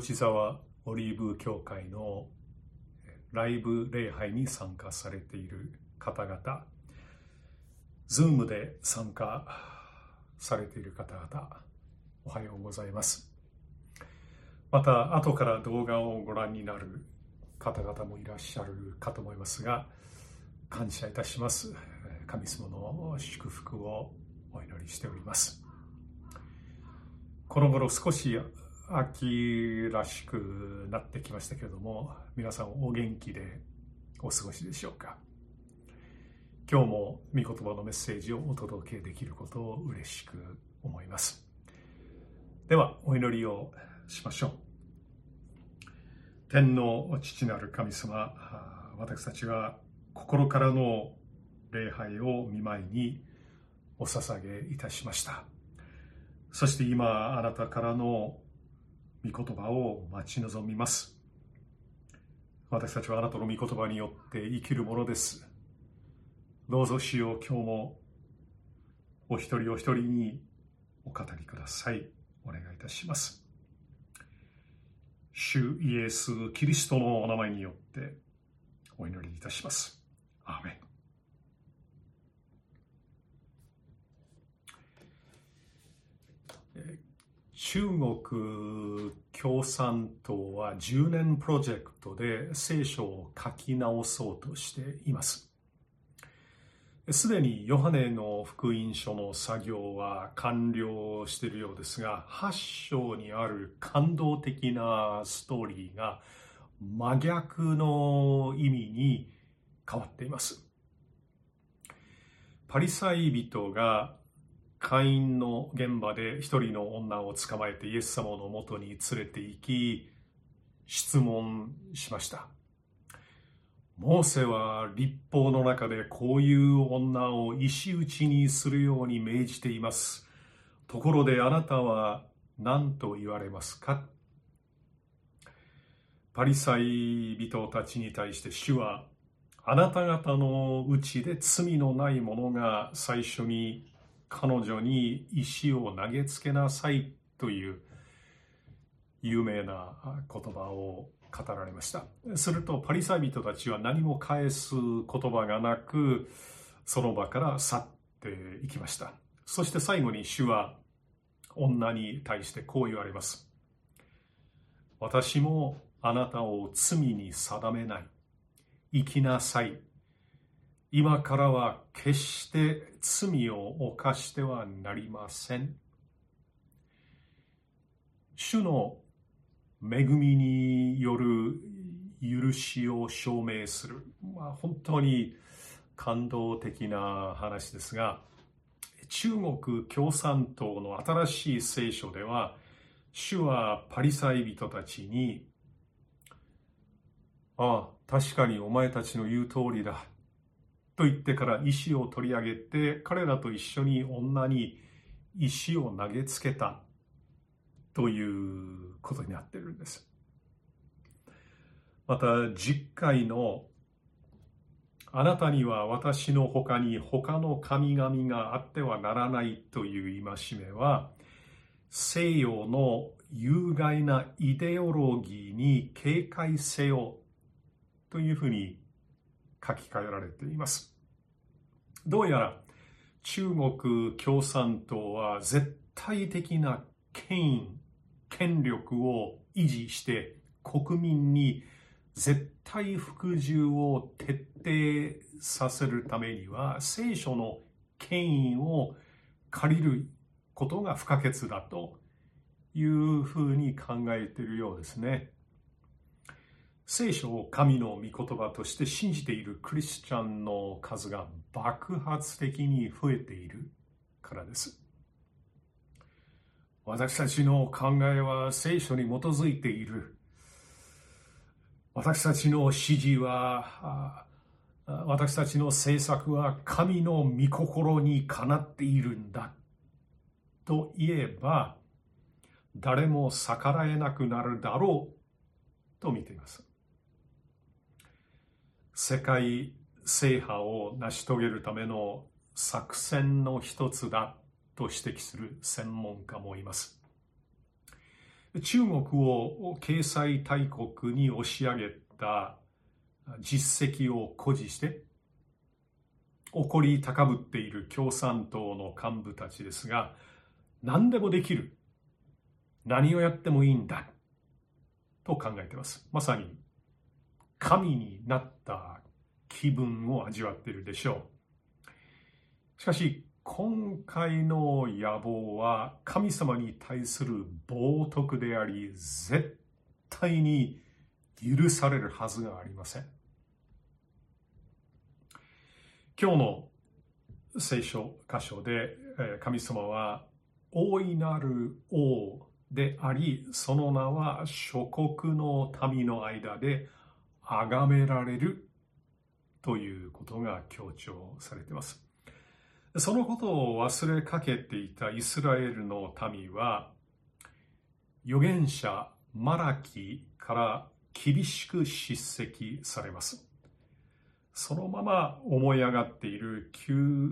小淵沢オリーブ教会のライブ礼拝に参加されている方々、ズームで参加されている方々、おはようございます。また、後から動画をご覧になる方々もいらっしゃるかと思いますが、感謝いたします。神様の祝福をお祈りしております。この頃少し秋らしくなってきましたけれども、皆さんお元気でお過ごしでしょうか？今日も御言葉のメッセージをお届けできることを嬉しく思います。では、お祈りをしましょう。天の父なる神様、私たちは心からの礼拝を見舞いにお捧げいたしました。そして今、あなたからの御言葉を待ち望みます。私たちはあなたの御言葉によって生きるものです。どうぞ主よう今日もお一人お一人にお語りください。お願いいたします。主イエス・キリストのお名前によってお祈りいたします。アーメン。中国共産党は10年プロジェクトで聖書を書き直そうとしています。すでにヨハネの福音書の作業は完了しているようですが、8章にある感動的なストーリーが真逆の意味に変わっています。パリサイ人が会員の現場で一人の女を捕まえてイエス様のもとに連れて行き、質問しました。モーセは立法の中でこういう女を石打ちにするように命じています。ところであなたは何と言われますか？パリサイ人たちに対して主はあなた方のうちで罪のない者が最初に彼女に石を投げつけなさいという有名な言葉を語られました。するとパリサイ人たちは何も返す言葉がなく、その場から去っていきました。そして最後に主は女に対してこう言われます。私もあなたを罪に定めない。生きなさい。今からは決して罪を犯してはなりません。主の恵みによる許しを証明する。まあ、本当に感動的な話ですが、中国共産党の新しい聖書では、主はパリサイ人たちに、ああ、確かにお前たちの言う通りだ。と言ってから石を取り上げて彼らと一緒に女に石を投げつけたということになっているんです。また10回のあなたには私の他に他の神々があってはならないという戒めは西洋の有害なイデオロギーに警戒せよというふうに書き換えられています。どうやら中国共産党は絶対的な権威、権力を維持して国民に絶対服従を徹底させるためには聖書の権威を借りることが不可欠だというふうに考えているようですね。聖書を神の御言葉として信じているクリスチャンの数が爆発的に増えているからです。私たちの考えは聖書に基づいている。私たちの指示は、私たちの政策は神の御心にかなっているんだ。と言えば、誰も逆らえなくなるだろうと見ています。世界制覇を成し遂げるための作戦の一つだと指摘する専門家もいます。中国を経済大国に押し上げた実績を誇示して怒り高ぶっている共産党の幹部たちですが何でもできる。何をやってもいいんだ。と考えています。まさに神になった気分を味わっているでしょう。しかし今回の野望は神様に対する冒涜であり絶対に許されるはずがありません。今日の聖書箇所で神様は大いなる王でありその名は諸国の民の間で崇められるということが強調されていますそのことを忘れかけていたイスラエルの民は預言者マラキから厳しく叱責されますそのまま思い上がっている旧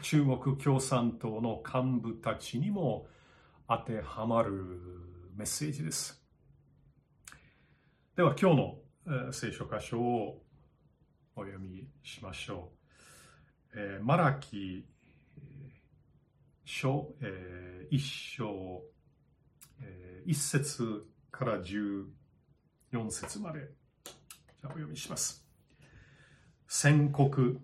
中国共産党の幹部たちにも当てはまるメッセージです。では今日の聖書箇所をお読みしましょう。えー、マラキ書、えー、一章、えー、一節から十四節までじゃあお読みします。宣告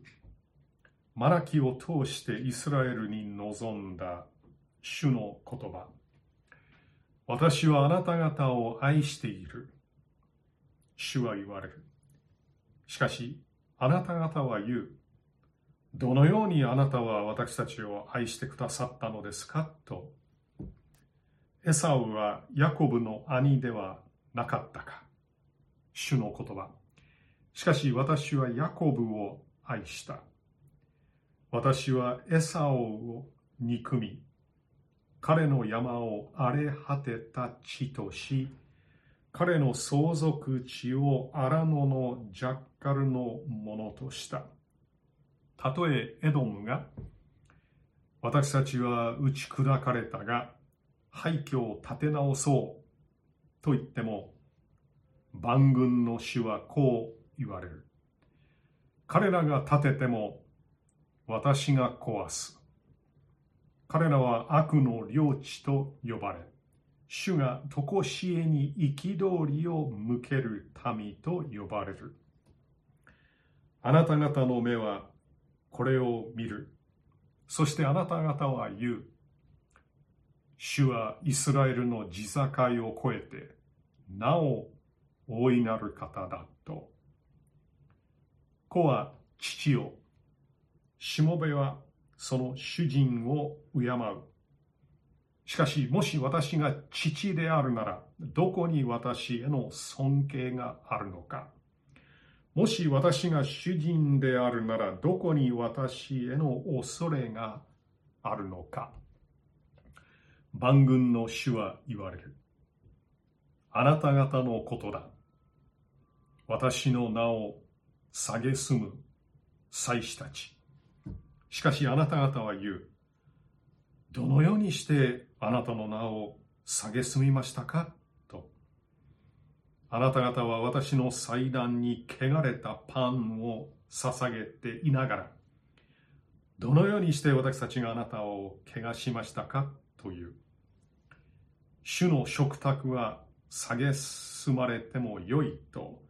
マラキを通してイスラエルに臨んだ主の言葉私はあなた方を愛している主は言われるしかしあなた方は言う。どのようにあなたは私たちを愛してくださったのですか？と。エサウはヤコブの兄ではなかったか？主の言葉。しかし私はヤコブを愛した。私はエサオを憎み、彼の山を荒れ果てた地とし、彼の相続地を荒野のジャッカルのものとした。たとえエドムが、私たちは打ち砕かれたが、廃墟を立て直そうと言っても、万軍の主はこう言われる。彼らが建てても私が壊す。彼らは悪の領地と呼ばれる、主が常しえに憤りを向ける民と呼ばれる。あなた方の目はこれを見る。そしてあなた方は言う。主はイスラエルの地境を越えて、なお大いなる方だと。子は父を、しもべはその主人を敬う。しかし、もし私が父であるなら、どこに私への尊敬があるのか。もし私が主人であるなら、どこに私への恐れがあるのか。万軍の主は言われる。あなた方のことだ。私の名を蔑む祭司たち。しかしあなた方は言う。どのようにしてあなたの名を蔑みましたか？と。あなた方は私の祭壇に汚れたパンを捧げていながら、どのようにして私たちがあなたを汚しましたか？という。主の食卓は蔑まれてもよいと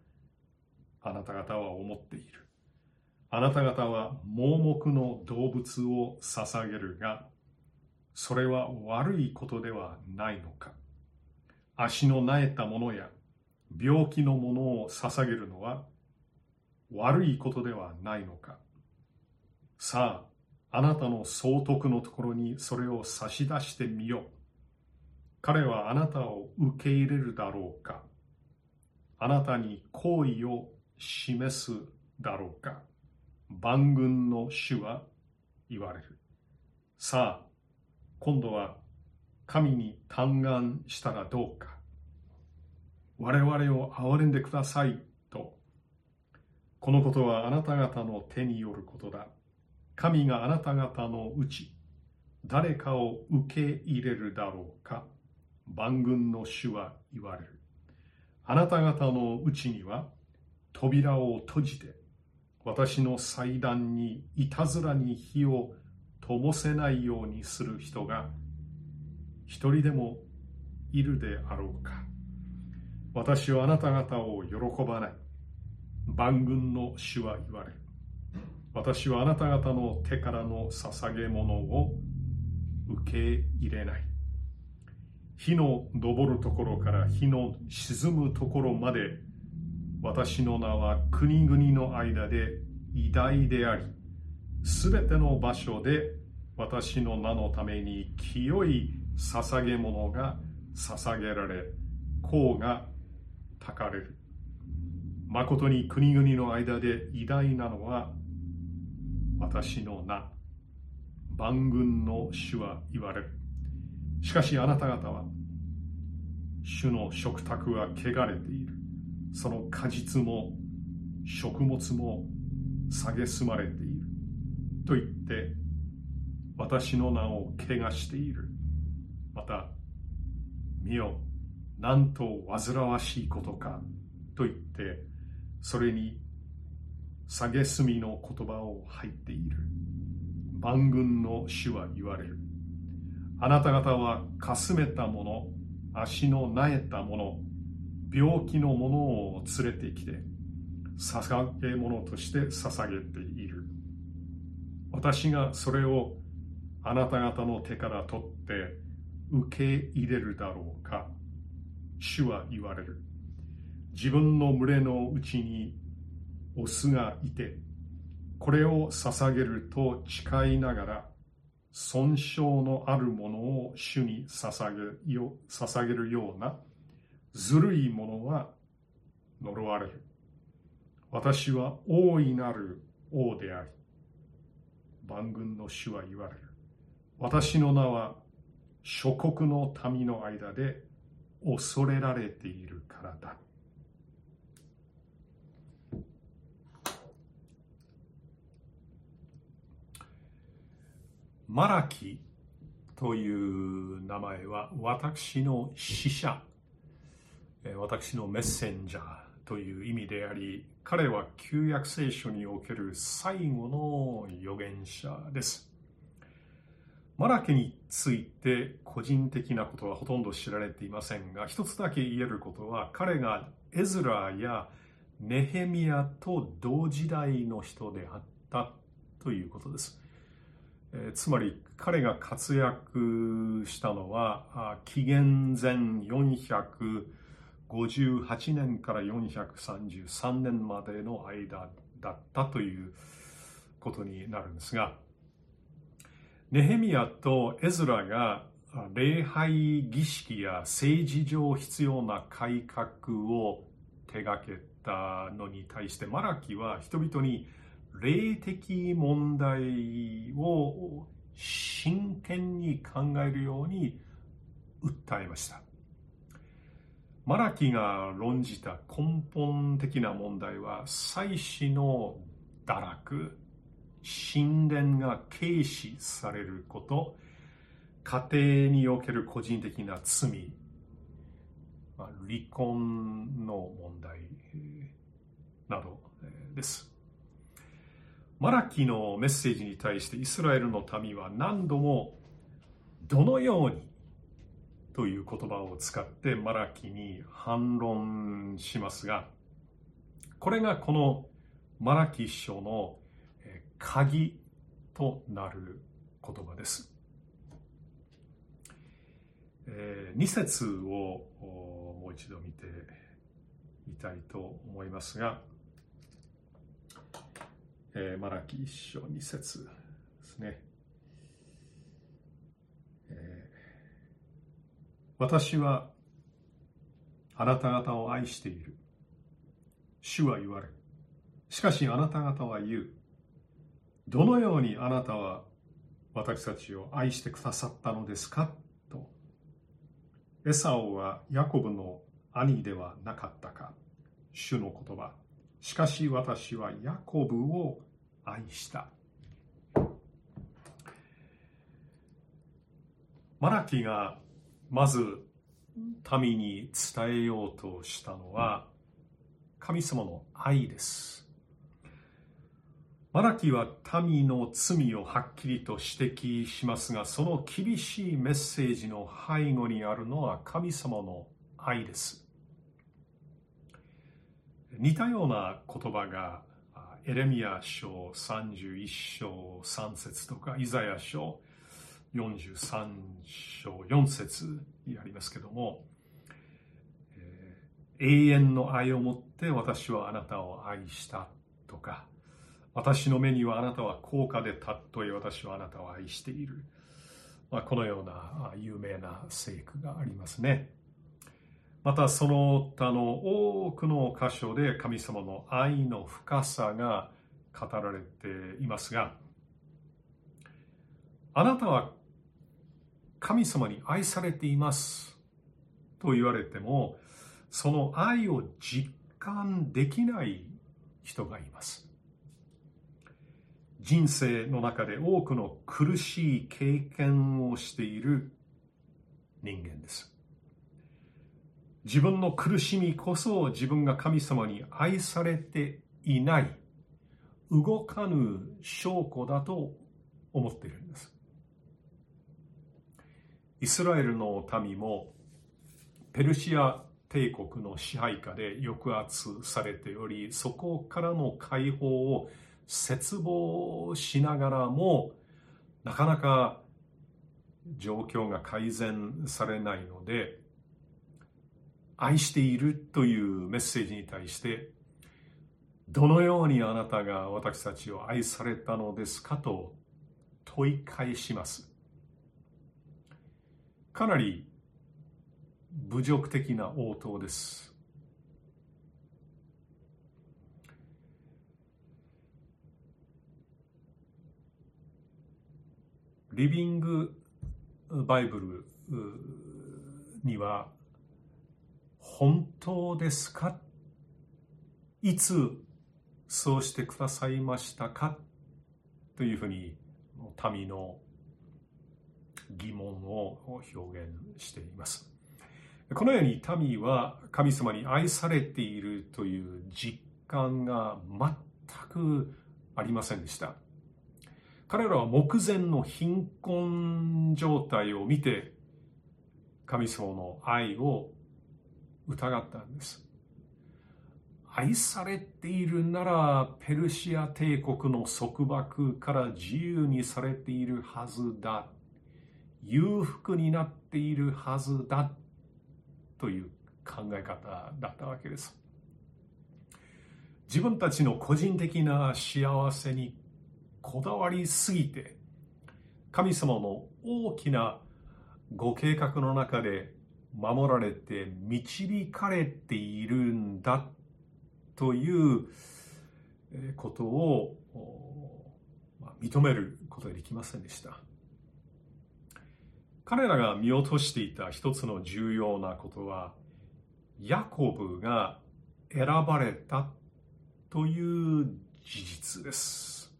あなた方は思っている。あなた方は盲目の動物を捧げるが、それは悪いことではないのか。足のなえたものや病気のものを捧げるのは悪いことではないのか。さあ、あなたの総督のところにそれを差し出してみよう。彼はあなたを受け入れるだろうか。あなたに好意を示すだろうか万軍の主は言われるさあ今度は神に嘆願したらどうか。我々を憐れんでくださいと。このことはあなた方の手によることだ。神があなた方のうち誰かを受け入れるだろうか。万軍の主は言われる。あなた方のうちには扉を閉じて、私の祭壇にいたずらに火を灯せないようにする人が一人でもいるであろうか。私はあなた方を喜ばない。万軍の主は言われ。私はあなた方の手からの捧げ物を受け入れない。火の昇るところから火の沈むところまで私の名は国々の間で偉大であり、すべての場所で私の名のために清い捧げ物が捧げられ、甲がたかれる。誠に国々の間で偉大なのは私の名。万軍の主は言われる。しかしあなた方は、主の食卓は汚れている。その果実も食物も蔑まれている。と言って、私の名を汚している。また、見よ、なんと煩わしいことか。と言って、それに蔑みの言葉を入っている。万軍の主は言われる。あなた方はかすめたもの、足のなえたもの、病気のものを連れてきて、捧げ物として捧げている。私がそれをあなた方の手から取って受け入れるだろうか。主は言われる。自分の群れのうちにオスがいて、これを捧げると誓いながら、損傷のあるものを主に捧げよ捧げるようなずるいものは呪われる。私は大いなる王であり、万軍の主は言われる。私の名は諸国の民の間で恐れられているからだ。マラキという名前は私の使者、私のメッセンジャーという意味であり、彼は旧約聖書における最後の預言者です。マラキについて個人的なことはほとんど知られていませんが、一つだけ言えることは、彼がエズラやネヘミヤと同時代の人であったということです。えつまり彼が活躍したのは紀元前400 458年から433年までの間だったということになるんですがネヘミヤとエズラが礼拝儀式や政治上必要な改革を手がけたのに対してマラキは人々に霊的問題を真剣に考えるように訴えました。マラキが論じた根本的な問題は、祭祀の堕落、神殿が軽視されること、家庭における個人的な罪、離婚の問題などです。マラキのメッセージに対してイスラエルの民は何度もどのようにという言葉を使ってマラキに反論しますがこれがこのマラキ書の鍵となる言葉です。2節をもう一度見てみたいと思いますがえー、マラキ一章二節ですね、えー、私はあなた方を愛している。主は言われ。しかしあなた方は言う。どのようにあなたは私たちを愛してくださったのですか？と。エサオはヤコブの兄ではなかったか？主の言葉。しかし私はヤコブを愛した。マラキがまず民に伝えようとしたのは神様の愛です。マラキは民の罪をはっきりと指摘しますが、その厳しいメッセージの背後にあるのは神様の愛です。似たような言葉がエレミア書31章3節とかイザヤ書43章4節にありますけども、えー、永遠の愛をもって私はあなたを愛したとか私の目にはあなたは高価でたっとえ私はあなたを愛している、まあ、このような有名な聖句がありますね。またその他の多くの箇所で神様の愛の深さが語られていますがあなたは神様に愛されています。と言われてもその愛を実感できない人がいます。人生の中で多くの苦しい経験をしている人間です。自分の苦しみこそ自分が神様に愛されていない動かぬ証拠だと思っているんです。イスラエルの民もペルシア帝国の支配下で抑圧されておりそこからの解放を絶望しながらもなかなか状況が改善されないので愛しているというメッセージに対してどのようにあなたが私たちを愛されたのですかと問い返します。かなり侮辱的な応答です。リビングバイブルには本当ですか？いつそうしてくださいましたか？というふうに民の疑問を表現しています。このように民は神様に愛されているという実感が全くありませんでした。彼らは目前の貧困状態を見て神様の愛を疑ったんです。愛されているならペルシア帝国の束縛から自由にされているはずだ裕福になっているはずだという考え方だったわけです自分たちの個人的な幸せにこだわりすぎて神様の大きなご計画の中で守られて導かれているんだということを認めることができませんでした。彼らが見落としていた一つの重要なことは、ヤコブが選ばれたという事実です。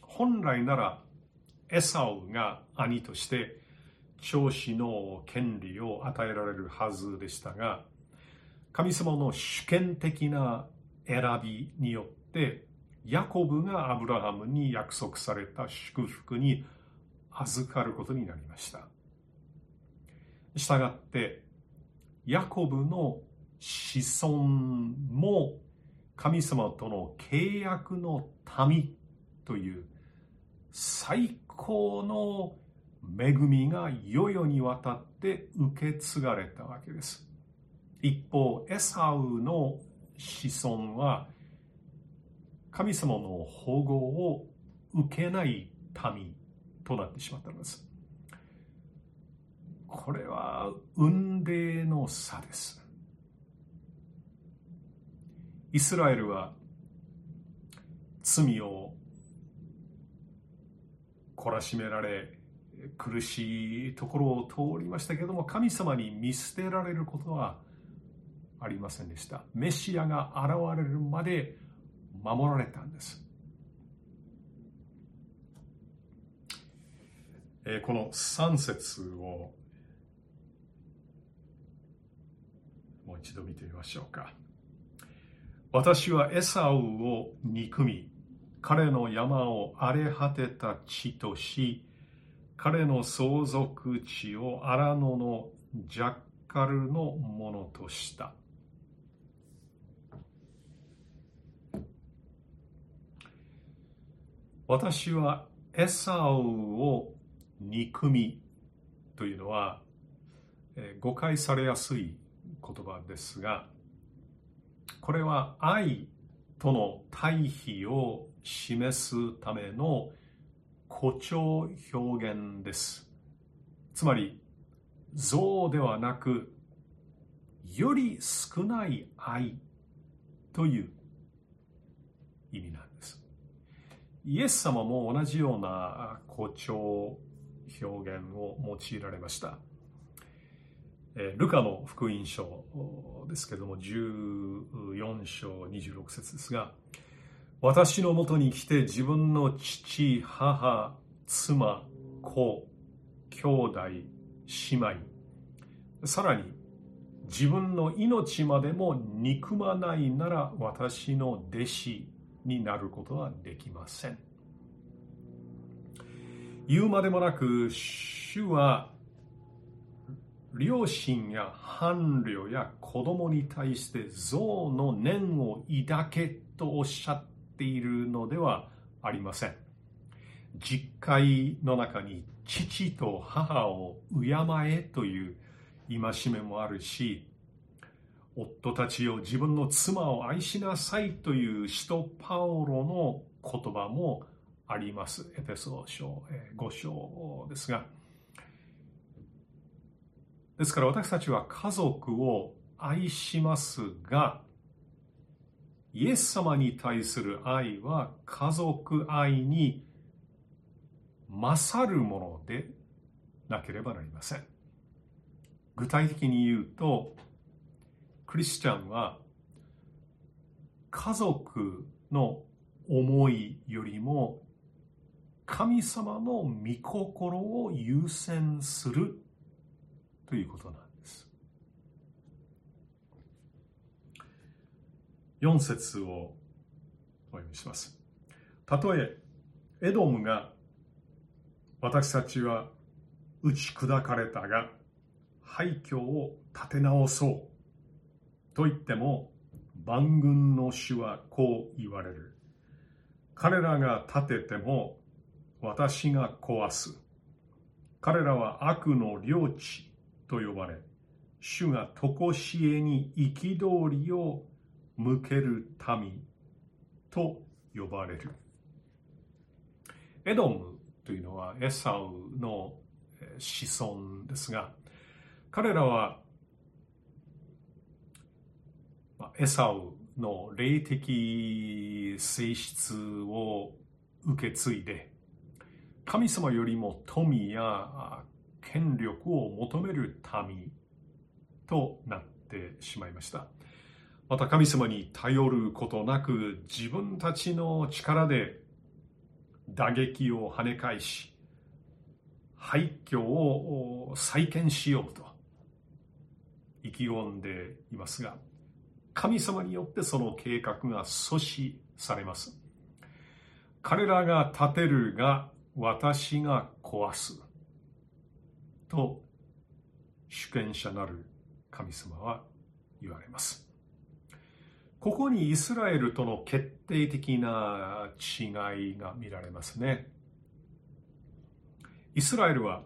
本来なら、エサウが兄として長子の権利を与えられるはずでしたが、神様の主権的な選びによって、ヤコブがアブラハムに約束された祝福に預かることになりました。したがって、ヤコブの子孫も神様との契約の民という最高の恵みが世々にわたって受け継がれたわけです。一方、エサウの子孫は神様の保護を受けない民となってしまったのです。これは運命の差です。イスラエルは罪を懲らしめられ苦しいところを通りましたけれども神様に見捨てられることはありませんでしたメシアが現れるまで守られたんですこの3節をもう一度見てみましょうか。私はエサウを憎み、彼の山を荒れ果てた地とし、彼の相続地を荒野のジャッカルのものとした。私はエサウを憎みというのは、え誤解されやすい言葉ですが、これは愛との対比を示すための誇張表現です。つまり、像ではなく、より少ない愛という意味なんです。イエス様も同じような誇張表現を用いられました。ルカの福音書ですけれども、14章26節ですが、私のもとに来て自分の父、母、妻、子、兄弟、姉妹、さらに自分の命までも憎まないなら私の弟子になることはできません。言うまでもなく、主は両親や伴侶や子供に対して憎の念を抱けとおっしゃっているのではありません。実会の中に父と母を敬えという戒めもあるし、夫たちを自分の妻を愛しなさいという使徒パオロの言葉もあります。エペソ書5章ですが、ですから私たちは家族を愛しますが、イエス様に対する愛は家族愛に勝るものでなければなりません。具体的に言うと、クリスチャンは家族の思いよりも神様の御心を優先するということなんです。4節をお読みします。たとえエドムが私たちは打ち砕かれたが廃墟を立て直そうと言っても万軍の主はこう言われる。彼らが建てても私が壊す。彼らは悪の領地と呼ばれ、主が常しえに憤りを向ける民と呼ばれる。エドムというのはエサウの子孫ですが、彼らはエサウの霊的性質を受け継いで、神様よりも富や権力を求める民となってしまいました。また神様に頼ることなく自分たちの力で打撃を跳ね返し、廃墟を再建しようと意気込んでいますが、神様によってその計画が阻止されます。彼らが建てるが私が壊す。と主権者なる神様は言われます。ここにイスラエルとの決定的な違いが見られますね。イスラエルは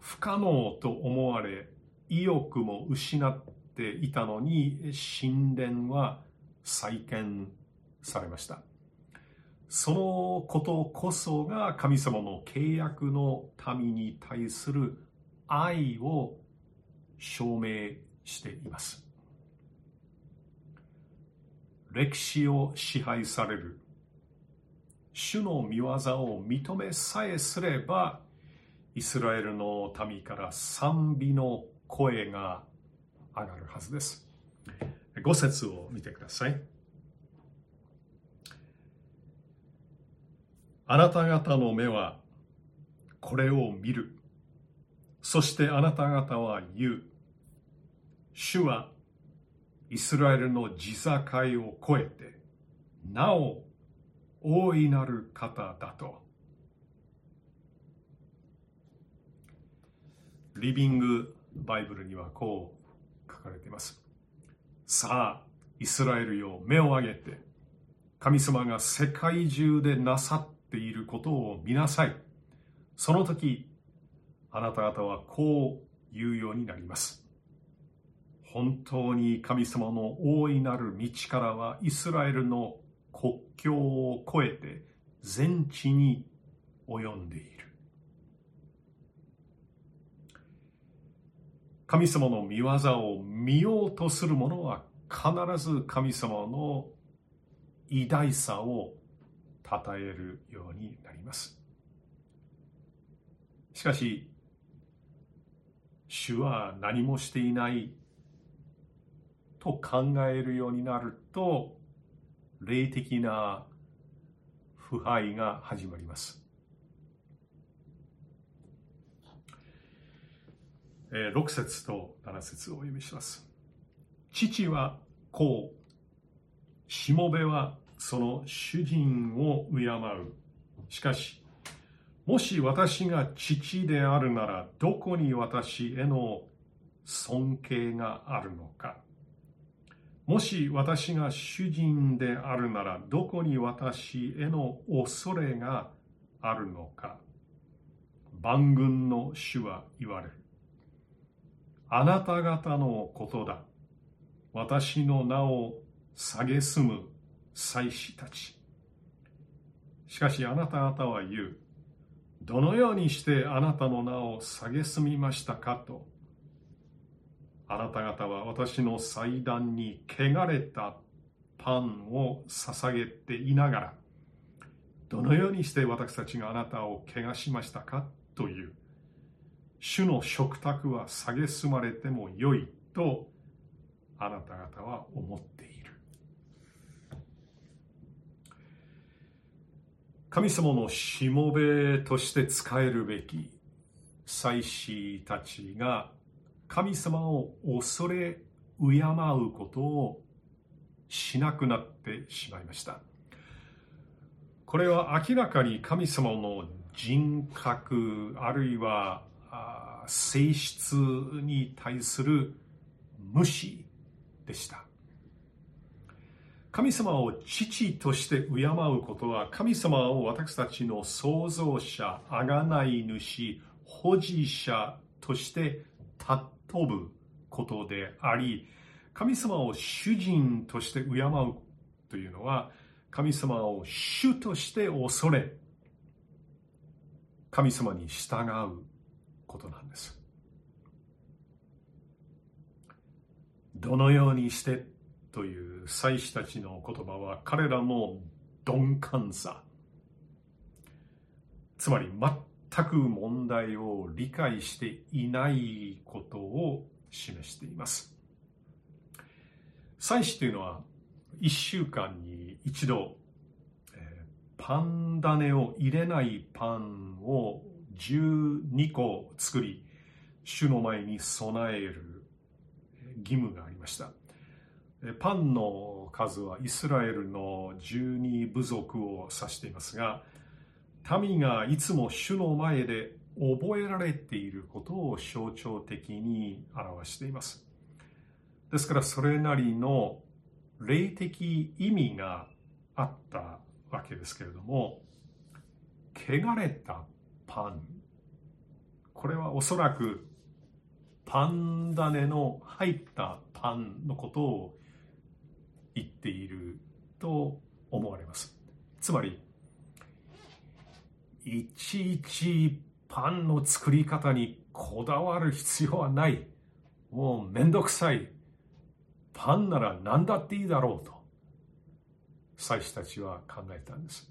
不可能と思われ意欲も失っていたのに神殿は再建されました。そのことこそが神様の契約の民に対する愛を証明しています。歴史を支配される主の見業を認めさえすればイスラエルの民から賛美の声が上がるはずです。5節を見てください。あなた方の目はこれを見る。そしてあなた方は言う。主はイスラエルの地境を越えて、なお大いなる方だと。リビングバイブルにはこう書かれています。さあ、イスラエルよ、目を上げて、神様が世界中でなさっていることを見なさい。その時、あなた方はこう言うようになります。本当に神様の大いなる道からはイスラエルの国境を越えて全地に及んでいる。神様の見業を見ようとする者は必ず神様の偉大さを称えるようになります。しかし、主は何もしていないと考えるようになると、霊的な腐敗が始まります。6節と7節をお読みします。父はこう、しもべはその主人を敬う。しかし、もし私が父であるなら、どこに私への尊敬があるのか。もし私が主人であるなら、どこに私への恐れがあるのか。万軍の主は言われる。あなた方のことだ。私の名を蔑む祭司たち。しかしあなた方は言う。どのようにしてあなたの名を蔑みましたかと。あなた方は私の祭壇に汚れたパンを捧げていながら、どのようにして私たちがあなたを汚しましたかという。主の食卓は蔑まれてもよいとあなた方は思っている。神様のしもべとして使えるべき祭司たちが神様を恐れ敬うことをしなくなってしまいました。これは明らかに神様の人格あるいは性質に対する無視でした。神様を父として敬うことは神様を私たちの創造者、贖い主、保持者として尊ぶことであり、神様を主人として敬うというのは神様を主として恐れ、神様に従うことなんです。どのようにしてという祭司たちの言葉は彼らの鈍感さ、つまり全く問題を理解していないことを示しています。祭司というのは1週間に一度、パン種を入れないパンを12個作り、主の前に備える義務がありました。パンの数はイスラエルの十二部族を指していますが、民がいつも主の前で覚えられていることを象徴的に表しています。ですからそれなりの霊的意味があったわけですけれども、汚れたパン。これはおそらくパン種の入ったパンのことを言っていると思われます。つまり、いちいちパンの作り方にこだわる必要はない。もうめんどくさい。パンなら何だっていいだろうと、祭司たちは考えたんです。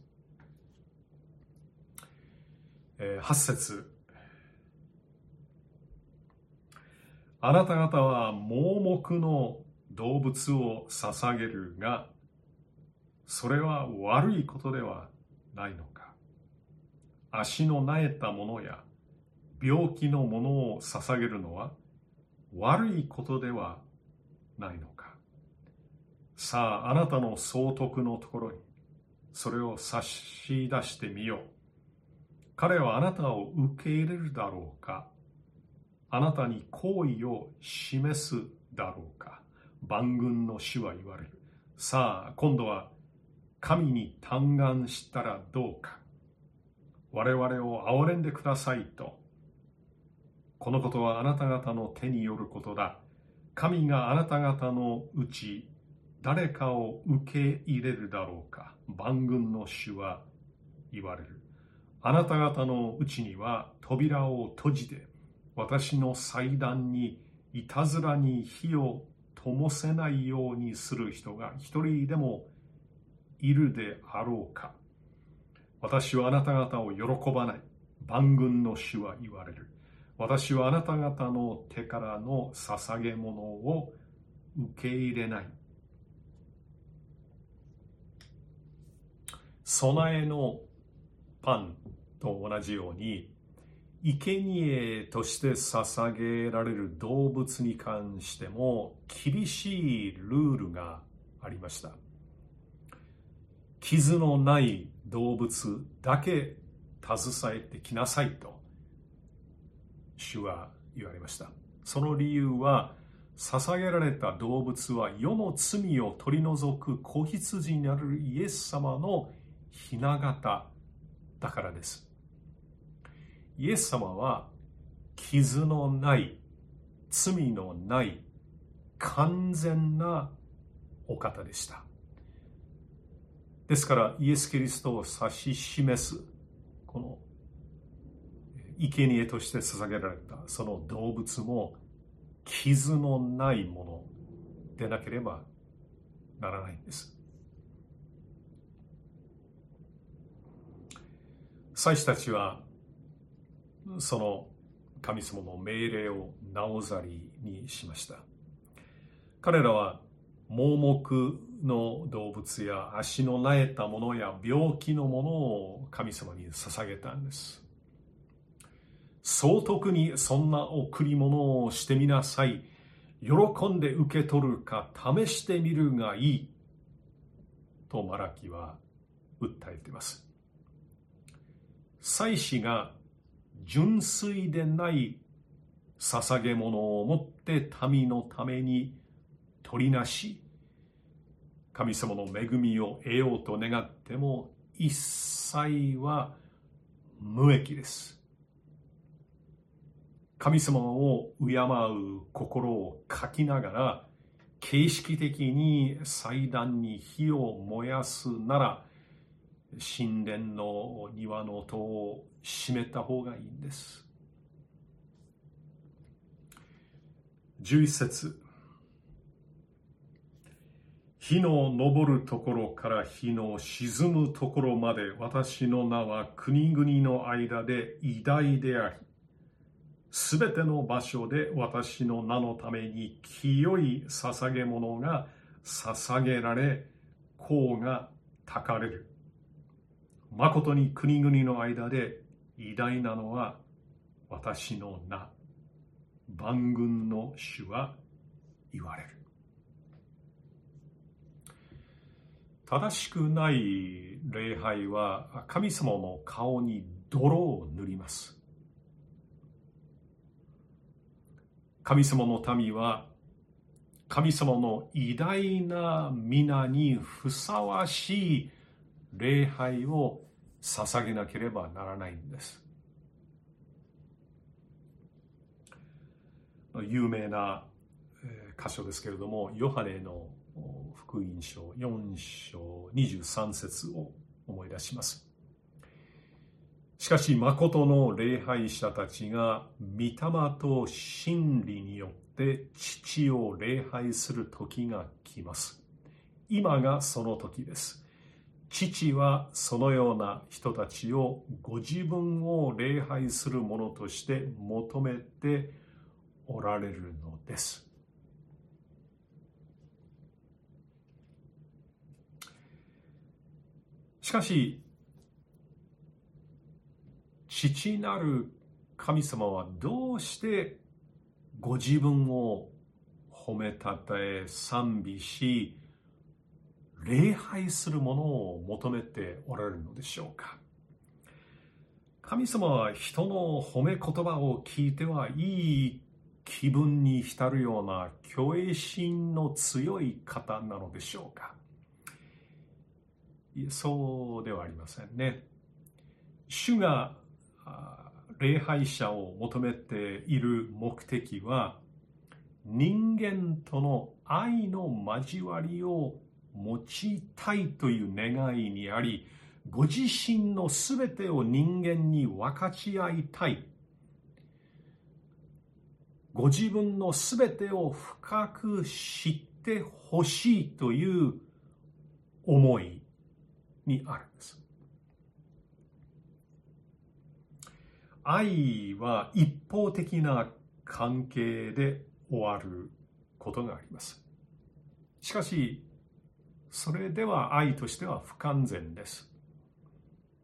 え8節あなた方は盲目の動物を捧げるが、それは悪いことではないのか。足のなえたものや病気のものを捧げるのは悪いことではないのか。さあ、あなたの総督のところに、それを差し出してみよう。彼はあなたを受け入れるだろうかあなたに好意を示すだろうか万軍の主は言われる。さあ、今度は神に嘆願したらどうか。我々を憐れんでくださいと。このことはあなた方の手によることだ。神があなた方のうち誰かを受け入れるだろうか。万軍の主は言われる。あなた方のうちには扉を閉じて、私の祭壇にいたずらに火を灯せないようにする人が一人でもいるであろうか。私はあなた方を喜ばない。万軍の主は言われる。私はあなた方の手からの捧げ物を受け入れない。備えのパンと同じように、生贄として捧げられる動物に関しても厳しいルールがありました。傷のない動物だけ携えてきなさいと主は言われました。その理由は捧げられた動物は世の罪を取り除く子羊になるイエス様の雛形だからです。イエス様は傷のない罪のない完全なお方でした。ですからイエス・キリストを指し示すこの生贄として捧げられたその動物も傷のないものでなければならないんです。祭司たちはその神様の命令をなおざりにしました。彼らは盲目の動物や足の苗えたものや病気のものを神様に捧げたんです。総督にそんな贈り物をしてみなさい。喜んで受け取るか試してみるがいい。とマラキは訴えています。祭司が純粋でない捧げ物を持って民のために取りなし。神様の恵みを得ようと願っても一切は無益です。神様を敬う心を書きながら形式的に祭壇に火を燃やすなら神殿の庭の戸を閉めた方がいいんです11節火の昇るところから火の沈むところまで私の名は国々の間で偉大であり、すべての場所で私の名のために清い捧げ物が捧げられ、甲がたかれる。誠に国々の間で偉大なのは私の名。万軍の主は言われる。正しくない礼拝は神様の顔に泥を塗ります。神様の民は神様の偉大な皆にふさわしい礼拝を捧げなければならないんです。有名な箇所ですけれども、ヨハネの福音書4章23節を思い出します。しかし、誠の礼拝者たちが、御霊と真理によって父を礼拝する時が来ます。今がその時です。父はそのような人たちをご自分を礼拝するものとして求めておられるのです。しかし、父なる神様はどうしてご自分を褒めたたえ賛美し礼拝するものを求めておられるのでしょうか神様は人の褒め言葉を聞いてはいい気分に浸るような虚栄心の強い方なのでしょうかそうではありませんね。主が礼拝者を求めている目的は人間との愛の交わりを持ちたいという願いにありご自身のすべてを人間に分かち合いたいご自分のすべてを深く知ってほしいという思いにあるんです。愛は一方的な関係で終わることがあります。しかし、それでは愛としては不完全です。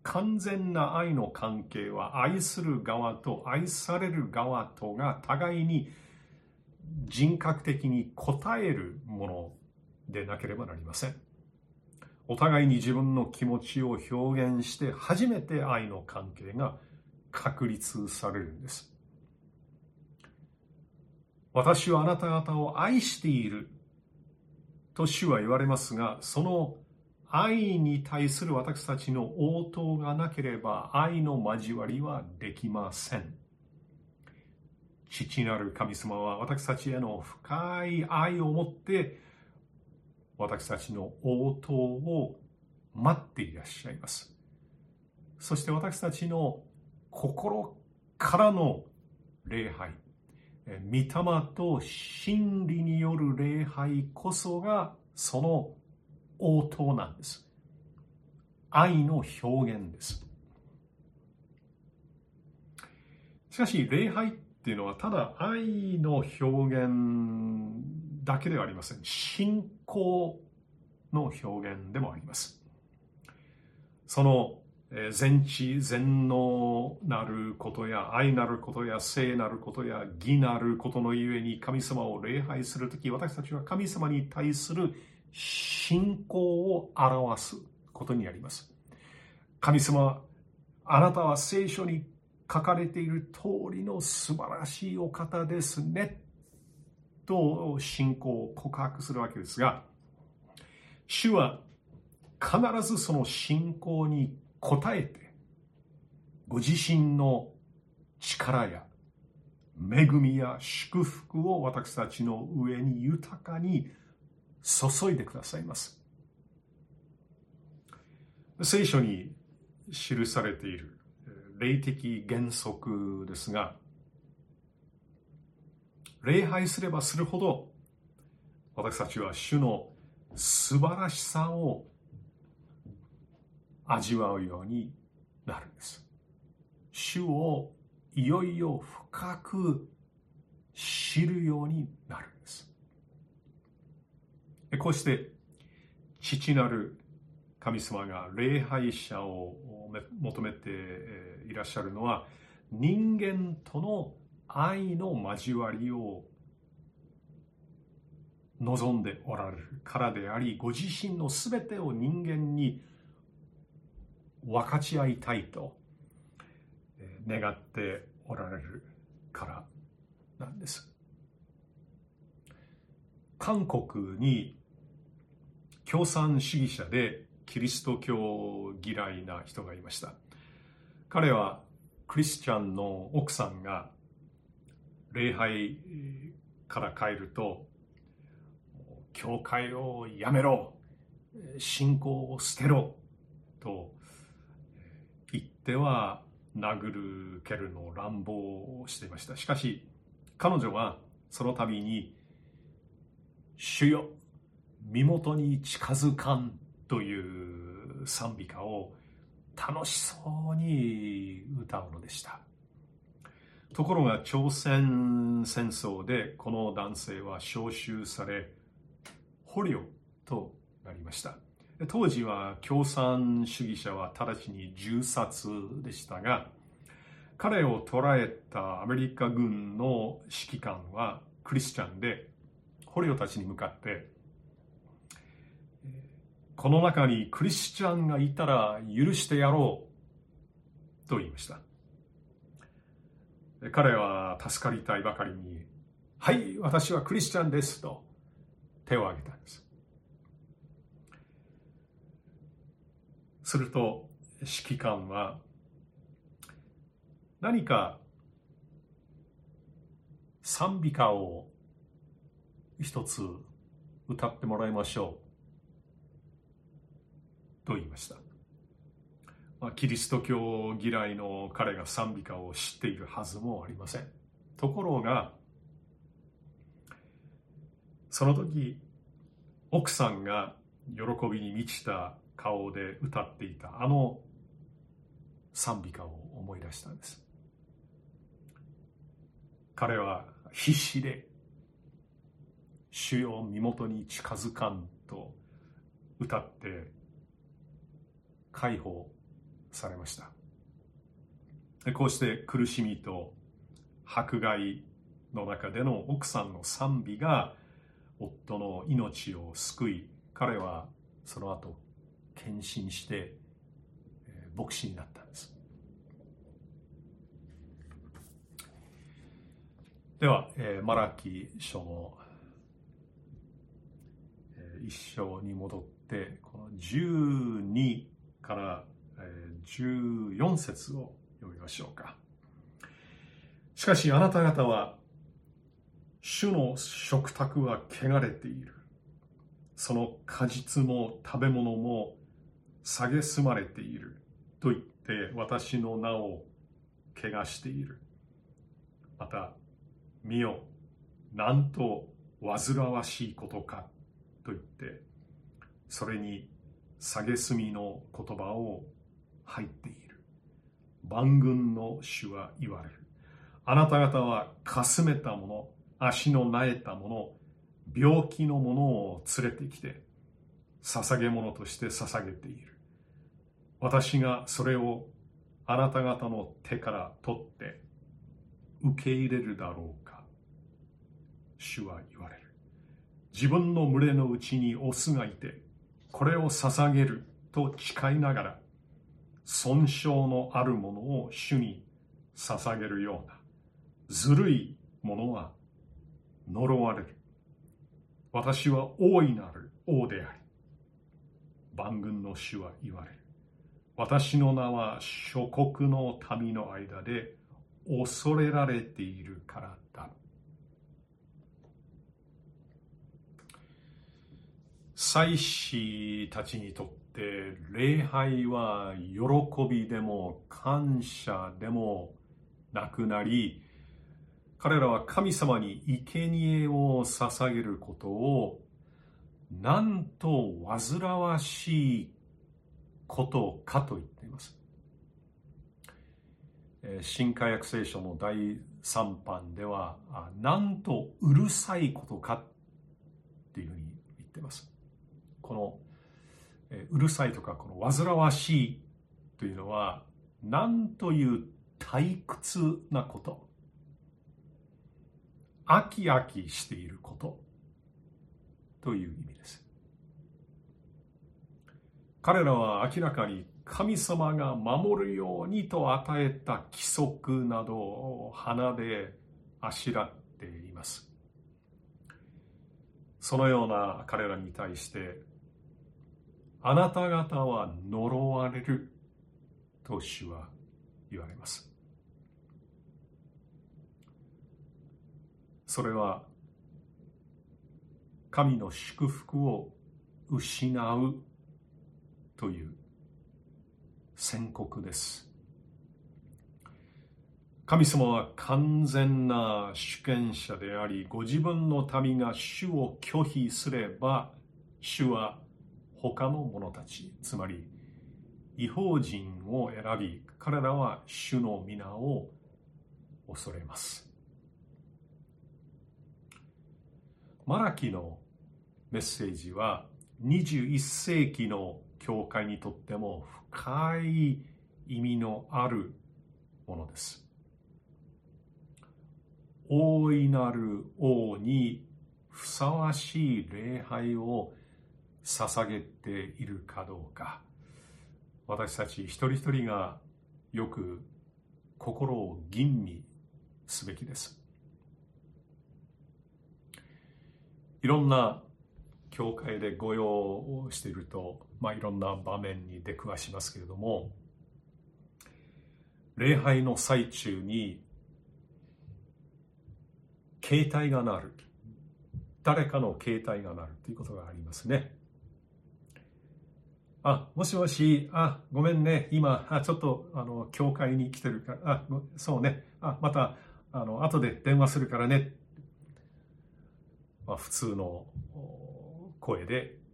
完全な愛の関係は愛する側と愛される側とが互いに人格的に応えるものでなければなりません。お互いに自分の気持ちを表現して初めて愛の関係が確立されるんです。私はあなた方を愛していると主は言われますが、その愛に対する私たちの応答がなければ愛の交わりはできません。父なる神様は私たちへの深い愛を持って私たちの応答を待っていらっしゃいます。そして私たちの心からの礼拝、御霊と真理による礼拝こそがその応答なんです。愛の表現です。しかし、礼拝っていうのはただ愛の表現だけではありません。信仰の表現でもあります。その全知全能なることや愛なることや聖なることや義なることのゆえに神様を礼拝するとき私たちは神様に対する信仰を表すことになります。神様、あなたは聖書に書かれている通りの素晴らしいお方ですね。と信仰を告白するわけですが、主は必ずその信仰に応えて、ご自身の力や恵みや祝福を私たちの上に豊かに注いでくださいます。聖書に記されている霊的原則ですが、礼拝すればするほど私たちは主の素晴らしさを味わうようになるんです。主をいよいよ深く知るようになるんです。こうして父なる神様が礼拝者を求めていらっしゃるのは人間との愛の交わりを望んでおられるからでありご自身の全てを人間に分かち合いたいと願っておられるからなんです。韓国に共産主義者でキリスト教嫌いな人がいました。彼はクリスチャンの奥さんが礼拝から帰ると教会をやめろ信仰を捨てろと言っては殴る蹴るの乱暴をしていました。しかし彼女はその度に「主よ身元に近づかん」という賛美歌を楽しそうに歌うのでした。ところが朝鮮戦争でこの男性は召集され捕虜となりました。当時は共産主義者は直ちに銃殺でしたが彼を捕らえたアメリカ軍の指揮官はクリスチャンで捕虜たちに向かってこの中にクリスチャンがいたら許してやろうと言いました。彼は助かりたいばかりにはい私はクリスチャンですと手を挙げたんです。すると指揮官は何か賛美歌を一つ歌ってもらいましょうと言いました、まあ、キリスト教嫌いの彼が賛美歌を知っているはずもありません。ところがその時奥さんが喜びに満ちた顔で歌っていた。あの賛美歌を思い出したんです。彼は必死で主よ身元に近づかんと歌って解放されました。こうして苦しみと迫害の中での奥さんの賛美が夫の命を救い彼はその後献身して牧師になったんです。では、えー、マラキ書の、えー、一章に戻ってこの12から、えー、14節を読みましょうか。しかしあなた方は主の食卓は汚れている。その果実も食べ物も蔑まれている。と言って私の名を汚している。また見よなんと煩わしいことか。と言ってそれに蔑みの言葉を入っている。万軍の主は言われる。あなた方はかすめたもの足のなえたもの病気のものを連れてきて捧げ物として捧げている。私がそれをあなた方の手から取って受け入れるだろうか。主は言われる。自分の群れのうちにオスがいてこれを捧げると誓いながら損傷のあるものを主に捧げるようなずるいものは呪われる。私は大いなる王であり万軍の主は言われる。私の名は諸国の民の間で恐れられているからだ。祭司たちにとって礼拝は喜びでも感謝でもなくなり彼らは神様に生贄を捧げることをなんと煩わしいことかと言っています。新化約聖書の第3版では、なんとうるさいことかっていうふうに言ってます。この、うるさいとか、この煩わしいというのは、なんという退屈なこと。飽き飽きしていることという意味です。彼らは明らかに神様が守るようにと与えた規則などを花であしらっています。そのような彼らに対して、あなた方は呪われると主は言われます。それは神の祝福を失うという宣告です。神様は完全な主権者であり、ご自分の民が主を拒否すれば、主は他の者たち、つまり違法人を選び、彼らは主の皆を恐れます。マラキのメッセージは21世紀の教会にとっても深い意味のあるものです。大いなる王にふさわしい礼拝を捧げているかどうか私たち一人一人がよく心を吟味すべきですいろんな教会で御用をしていると、まあ、いろんな場面に出くわしますけれども礼拝の最中に携帯が鳴る。誰かの携帯が鳴るということがありますね。あ、もしもし、あ、ごめんね、今、あちょっと、あの、教会に来てるか。ら、あ、そうね、あ、また、あの、後で電話するからね。まあ、普通の声で。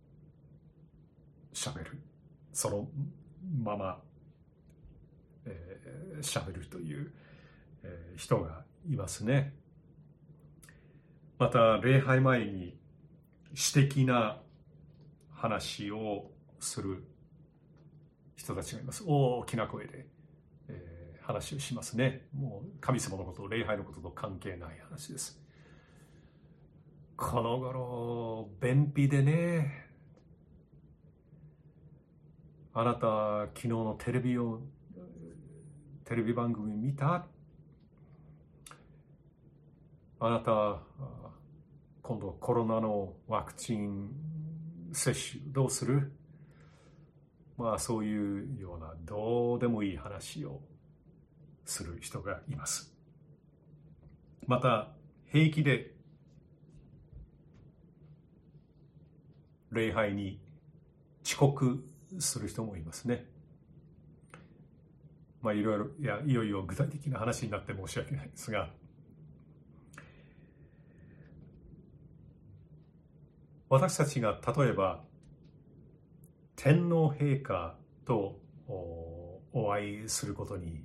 喋る？そのまま、えー、喋るという、えー、人がいますね。また、礼拝前に私的な話をする人たちがいます。大きな声で、えー、話をしますね。もう神様のこと、礼拝のことと関係ない話です。この頃、便秘でね、あなた、昨日のテレビを、テレビ番組見た？あなた、今度コロナのワクチン接種どうする？まあそういうようなどうでもいい話をする人がいます。また平気で礼拝に遅刻する人もいますね。まあいろいろ、いや、いよいよ具体的な話になって申し訳ないですが、私たちが例えば天皇陛下とお会いすることに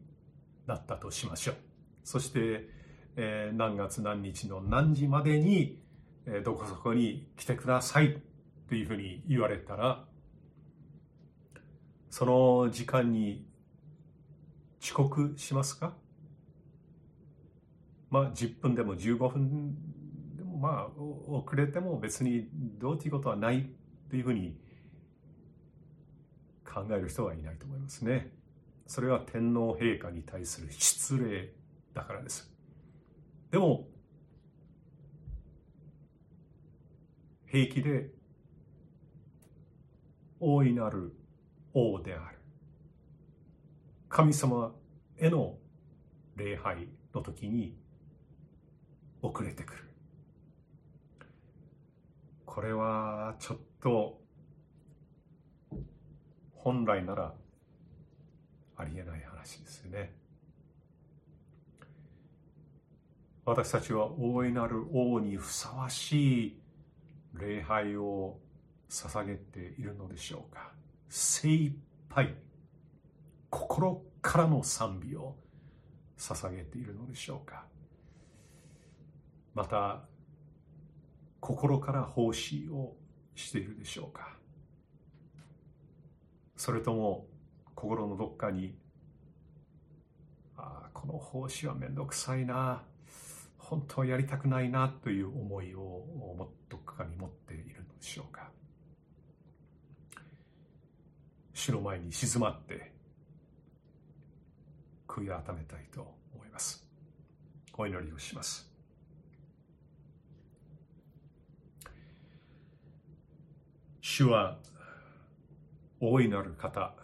なったとしましょう。そして、えー、何月何日の何時までに、えー、どこそこに来てくださいというふうに言われたら、その時間に遅刻しますか？まあ10分でも15分でもまあ遅れても別にどうということはないというふうに考える人はいないと思いますね。それは天皇陛下に対する失礼だからです。でも、平気で大いなる王である神様への礼拝の時に遅れてくる。これはちょっと本来ならありえない話ですよね。私たちは大いなる王にふさわしい礼拝を捧げているのでしょうか精一杯心からの賛美を捧げているのでしょうか。また心から奉仕をしているでしょうか。それとも心のどっかにああこの奉仕は面倒くさいな本当はやりたくないなという思いをどっかに持っているのでしょうか。主の前に静まって悔い改めたいと思いますお祈りをします主は大いなる方、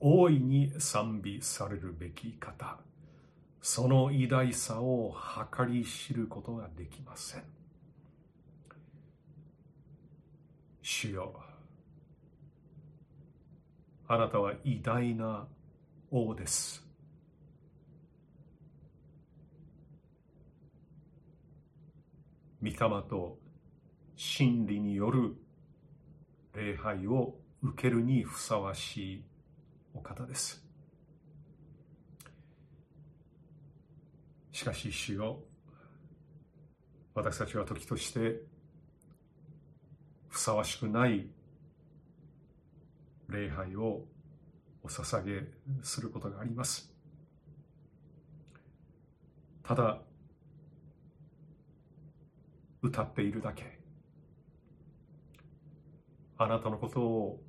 大いに賛美されるべき方、その偉大さを計り知ることができません。主よ、あなたは偉大な王です。御霊と真理による礼拝を受けるにふさわしいお方です。しかし主よ私たちは時としてふさわしくない礼拝をお捧げすることがあります。ただ歌っているだけ。あなたのことを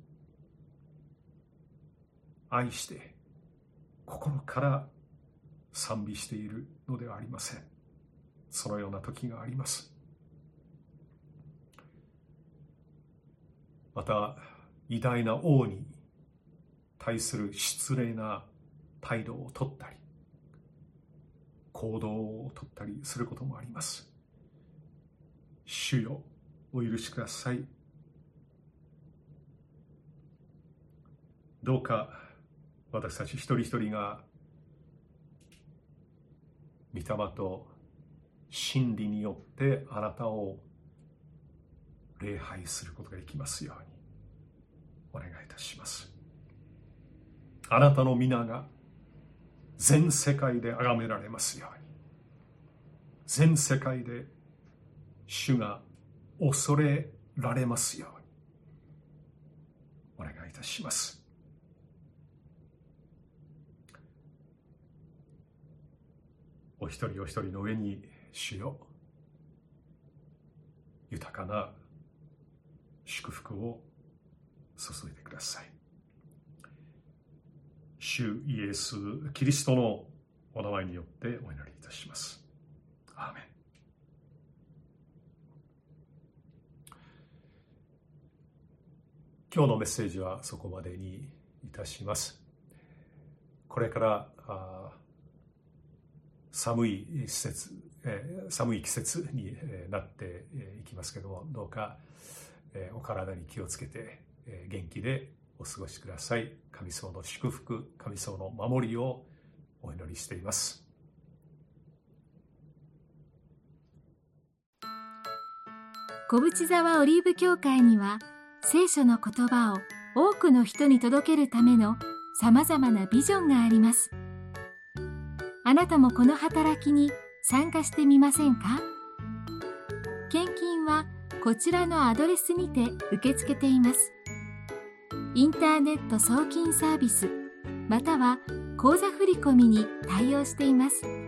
愛して心から賛美しているのではありません。そのような時があります。また偉大な王に対する失礼な態度をとったり行動をとったりすることもあります。主よお許しください。どうか私たち一人一人が御霊と真理によってあなたを礼拝することができますように。お願いいたします。あなたの皆が全世界で崇められますように。全世界で主が恐れられますように。お願いいたします。お一人お一人の上に主よ。豊かな祝福を注いでください。主イエス・キリストのお名前によってお祈りいたします。アーメン。今日のメッセージはそこまでにいたします。これから寒い季節、えー、寒い季節になっていきますけどもどうか、えー、お体に気をつけて、元気でお過ごしください神様の祝福神様の守りをお祈りしています小淵沢オリーブ教会には聖書の言葉を多くの人に届けるためのさまざまなビジョンがあります。あなたもこの働きに参加してみませんか？献金はこちらのアドレスにて受け付けています。インターネット送金サービスまたは口座振込に対応しています。